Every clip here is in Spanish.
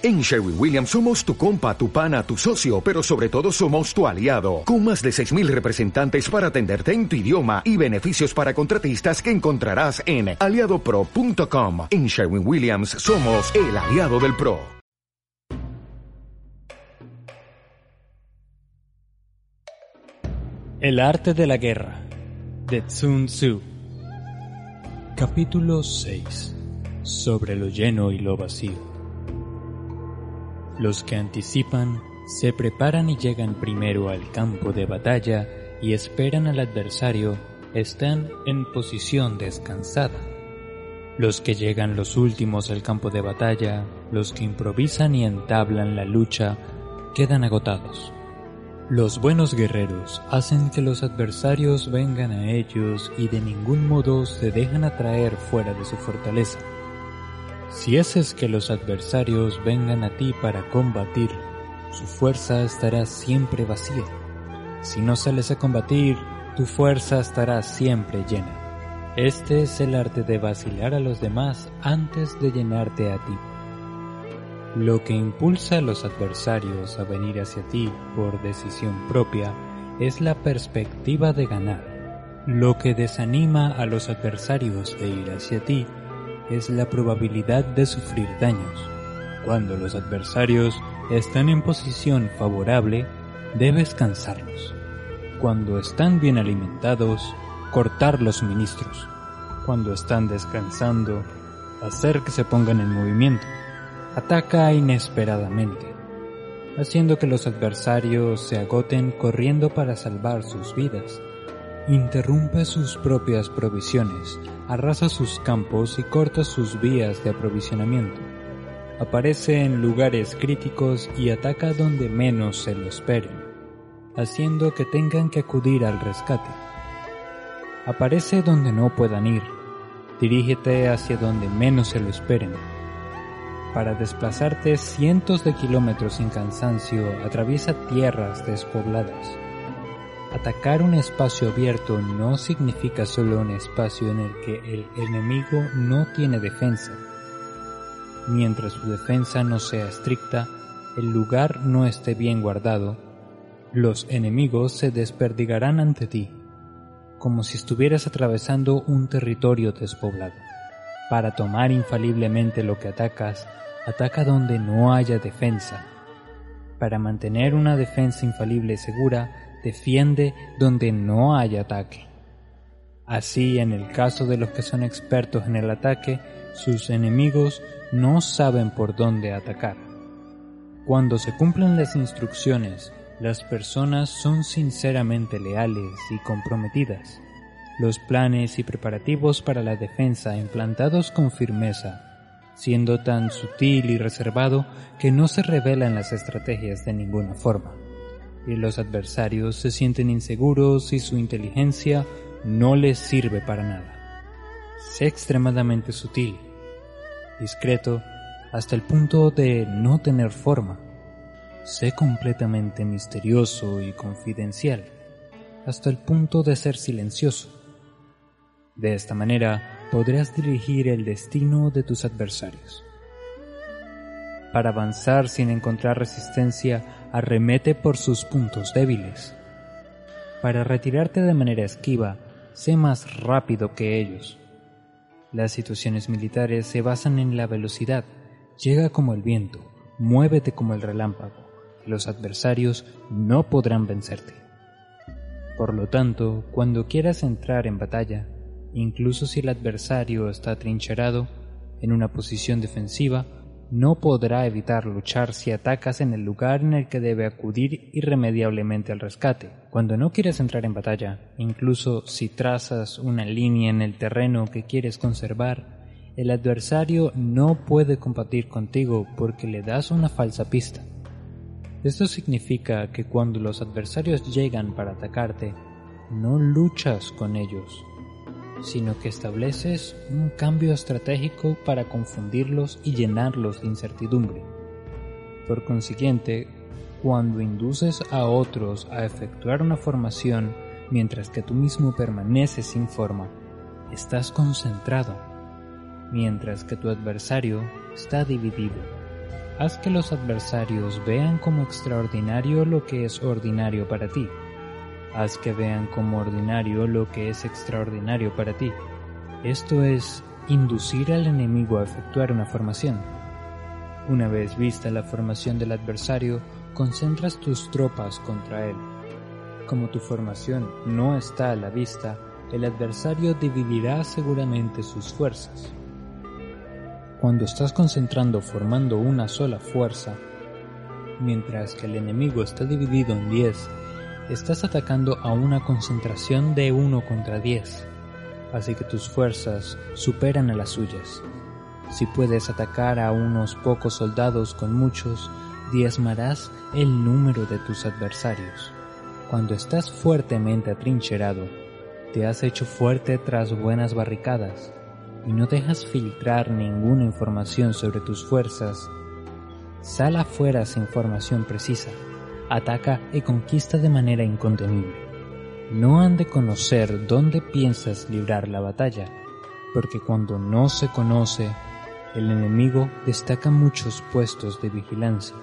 En Sherwin Williams somos tu compa, tu pana, tu socio, pero sobre todo somos tu aliado, con más de 6.000 representantes para atenderte en tu idioma y beneficios para contratistas que encontrarás en aliadopro.com. En Sherwin Williams somos el aliado del PRO. El arte de la guerra de Tsun Tzu Capítulo 6 Sobre lo lleno y lo vacío los que anticipan se preparan y llegan primero al campo de batalla y esperan al adversario están en posición descansada. Los que llegan los últimos al campo de batalla, los que improvisan y entablan la lucha, quedan agotados. Los buenos guerreros hacen que los adversarios vengan a ellos y de ningún modo se dejan atraer fuera de su fortaleza. Si haces que los adversarios vengan a ti para combatir, su fuerza estará siempre vacía. Si no sales a combatir, tu fuerza estará siempre llena. Este es el arte de vacilar a los demás antes de llenarte a ti. Lo que impulsa a los adversarios a venir hacia ti por decisión propia es la perspectiva de ganar. Lo que desanima a los adversarios de ir hacia ti es la probabilidad de sufrir daños. Cuando los adversarios están en posición favorable, debes cansarlos. Cuando están bien alimentados, cortar los suministros. Cuando están descansando, hacer que se pongan en movimiento. Ataca inesperadamente, haciendo que los adversarios se agoten corriendo para salvar sus vidas interrumpe sus propias provisiones, arrasa sus campos y corta sus vías de aprovisionamiento. Aparece en lugares críticos y ataca donde menos se lo esperen, haciendo que tengan que acudir al rescate. Aparece donde no puedan ir, dirígete hacia donde menos se lo esperen. Para desplazarte cientos de kilómetros sin cansancio, atraviesa tierras despobladas Atacar un espacio abierto no significa solo un espacio en el que el enemigo no tiene defensa. Mientras su defensa no sea estricta, el lugar no esté bien guardado, los enemigos se desperdigarán ante ti, como si estuvieras atravesando un territorio despoblado. Para tomar infaliblemente lo que atacas, ataca donde no haya defensa. Para mantener una defensa infalible segura, defiende donde no hay ataque. Así, en el caso de los que son expertos en el ataque, sus enemigos no saben por dónde atacar. Cuando se cumplen las instrucciones, las personas son sinceramente leales y comprometidas. Los planes y preparativos para la defensa implantados con firmeza, siendo tan sutil y reservado que no se revelan las estrategias de ninguna forma y los adversarios se sienten inseguros y su inteligencia no les sirve para nada. Sé extremadamente sutil, discreto, hasta el punto de no tener forma. Sé completamente misterioso y confidencial, hasta el punto de ser silencioso. De esta manera podrás dirigir el destino de tus adversarios. Para avanzar sin encontrar resistencia, arremete por sus puntos débiles. Para retirarte de manera esquiva, sé más rápido que ellos. Las situaciones militares se basan en la velocidad. Llega como el viento, muévete como el relámpago. Los adversarios no podrán vencerte. Por lo tanto, cuando quieras entrar en batalla, incluso si el adversario está trincherado en una posición defensiva, no podrá evitar luchar si atacas en el lugar en el que debe acudir irremediablemente al rescate. Cuando no quieres entrar en batalla, incluso si trazas una línea en el terreno que quieres conservar, el adversario no puede combatir contigo porque le das una falsa pista. Esto significa que cuando los adversarios llegan para atacarte, no luchas con ellos, sino que estableces un cambio estratégico para confundirlos y llenarlos de incertidumbre. Por consiguiente, cuando induces a otros a efectuar una formación mientras que tú mismo permaneces sin forma, estás concentrado, mientras que tu adversario está dividido. Haz que los adversarios vean como extraordinario lo que es ordinario para ti. Haz que vean como ordinario lo que es extraordinario para ti. Esto es inducir al enemigo a efectuar una formación. Una vez vista la formación del adversario, concentras tus tropas contra él. Como tu formación no está a la vista, el adversario dividirá seguramente sus fuerzas. Cuando estás concentrando formando una sola fuerza, mientras que el enemigo está dividido en 10, estás atacando a una concentración de 1 contra 10, así que tus fuerzas superan a las suyas. Si puedes atacar a unos pocos soldados con muchos, diezmarás el número de tus adversarios. Cuando estás fuertemente atrincherado, te has hecho fuerte tras buenas barricadas y no dejas filtrar ninguna información sobre tus fuerzas. Sal afuera sin información precisa, ataca y conquista de manera incontenible. No han de conocer dónde piensas librar la batalla, porque cuando no se conoce, el enemigo destaca muchos puestos de vigilancia,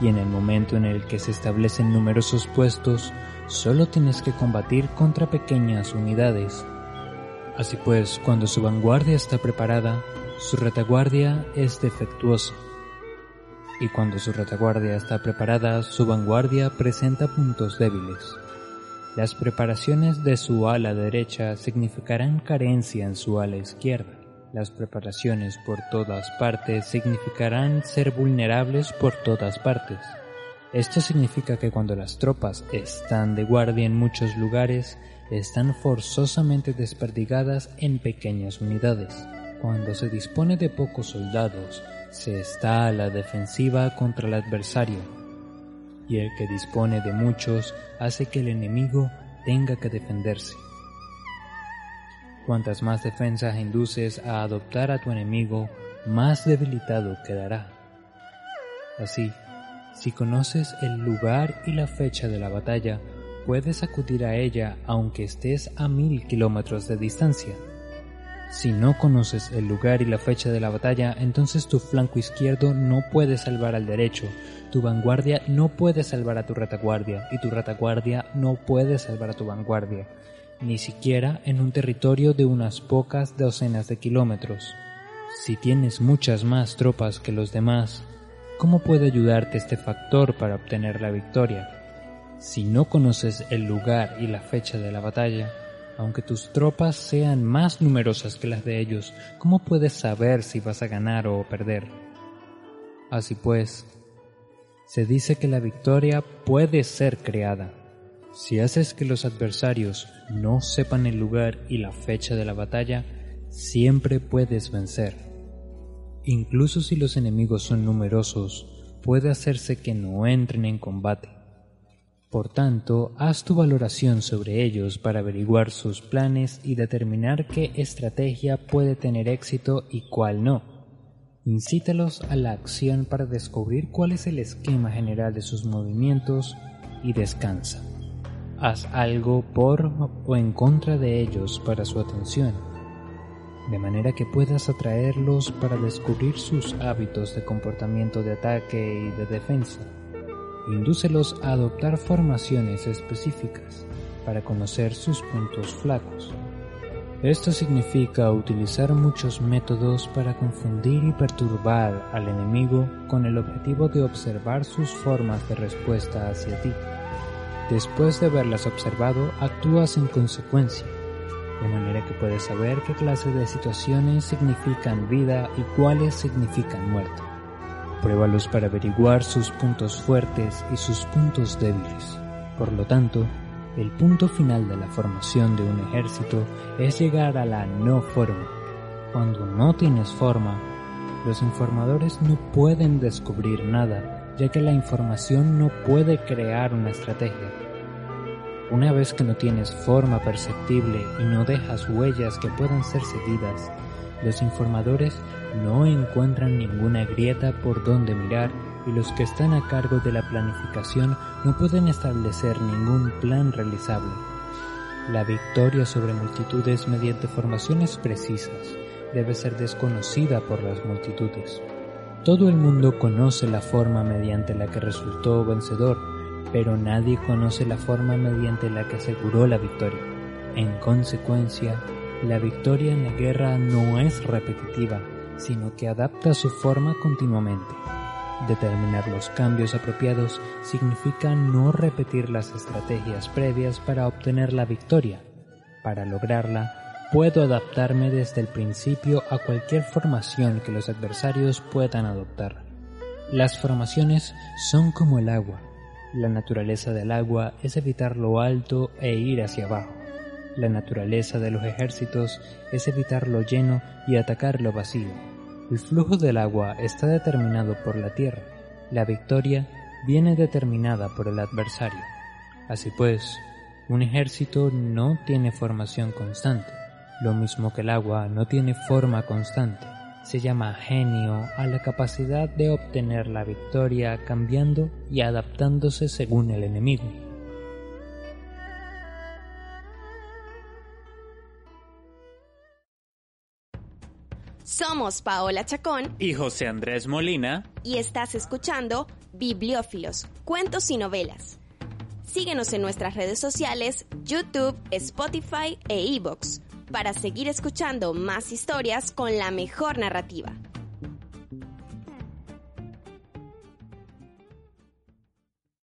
y en el momento en el que se establecen numerosos puestos, solo tienes que combatir contra pequeñas unidades. Así pues, cuando su vanguardia está preparada, su retaguardia es defectuosa. Y cuando su retaguardia está preparada, su vanguardia presenta puntos débiles. Las preparaciones de su ala derecha significarán carencia en su ala izquierda. Las preparaciones por todas partes significarán ser vulnerables por todas partes. Esto significa que cuando las tropas están de guardia en muchos lugares, están forzosamente desperdigadas en pequeñas unidades. Cuando se dispone de pocos soldados, se está a la defensiva contra el adversario, y el que dispone de muchos hace que el enemigo tenga que defenderse. Cuantas más defensas induces a adoptar a tu enemigo, más debilitado quedará. Así, si conoces el lugar y la fecha de la batalla, puedes acudir a ella aunque estés a mil kilómetros de distancia. Si no conoces el lugar y la fecha de la batalla, entonces tu flanco izquierdo no puede salvar al derecho, tu vanguardia no puede salvar a tu retaguardia y tu retaguardia no puede salvar a tu vanguardia, ni siquiera en un territorio de unas pocas docenas de kilómetros. Si tienes muchas más tropas que los demás, ¿Cómo puede ayudarte este factor para obtener la victoria? Si no conoces el lugar y la fecha de la batalla, aunque tus tropas sean más numerosas que las de ellos, ¿cómo puedes saber si vas a ganar o perder? Así pues, se dice que la victoria puede ser creada. Si haces que los adversarios no sepan el lugar y la fecha de la batalla, siempre puedes vencer. Incluso si los enemigos son numerosos, puede hacerse que no entren en combate. Por tanto, haz tu valoración sobre ellos para averiguar sus planes y determinar qué estrategia puede tener éxito y cuál no. Incítalos a la acción para descubrir cuál es el esquema general de sus movimientos y descansa. Haz algo por o en contra de ellos para su atención de manera que puedas atraerlos para descubrir sus hábitos de comportamiento de ataque y de defensa. Indúcelos a adoptar formaciones específicas para conocer sus puntos flacos. Esto significa utilizar muchos métodos para confundir y perturbar al enemigo con el objetivo de observar sus formas de respuesta hacia ti. Después de haberlas observado, actúas en consecuencia de manera que puedes saber qué clase de situaciones significan vida y cuáles significan muerte. Pruébalos para averiguar sus puntos fuertes y sus puntos débiles. Por lo tanto, el punto final de la formación de un ejército es llegar a la no forma. Cuando no tienes forma, los informadores no pueden descubrir nada, ya que la información no puede crear una estrategia una vez que no tienes forma perceptible y no dejas huellas que puedan ser seguidas, los informadores no encuentran ninguna grieta por donde mirar y los que están a cargo de la planificación no pueden establecer ningún plan realizable. La victoria sobre multitudes mediante formaciones precisas debe ser desconocida por las multitudes. Todo el mundo conoce la forma mediante la que resultó vencedor, pero nadie conoce la forma mediante la que aseguró la victoria. En consecuencia, la victoria en la guerra no es repetitiva, sino que adapta su forma continuamente. Determinar los cambios apropiados significa no repetir las estrategias previas para obtener la victoria. Para lograrla, puedo adaptarme desde el principio a cualquier formación que los adversarios puedan adoptar. Las formaciones son como el agua. La naturaleza del agua es evitar lo alto e ir hacia abajo. La naturaleza de los ejércitos es evitar lo lleno y atacar lo vacío. El flujo del agua está determinado por la tierra. La victoria viene determinada por el adversario. Así pues, un ejército no tiene formación constante, lo mismo que el agua no tiene forma constante. Se llama genio a la capacidad de obtener la victoria cambiando y adaptándose según el enemigo. Somos Paola Chacón y José Andrés Molina y estás escuchando Bibliófilos, Cuentos y Novelas. Síguenos en nuestras redes sociales, YouTube, Spotify e iBox para seguir escuchando más historias con la mejor narrativa.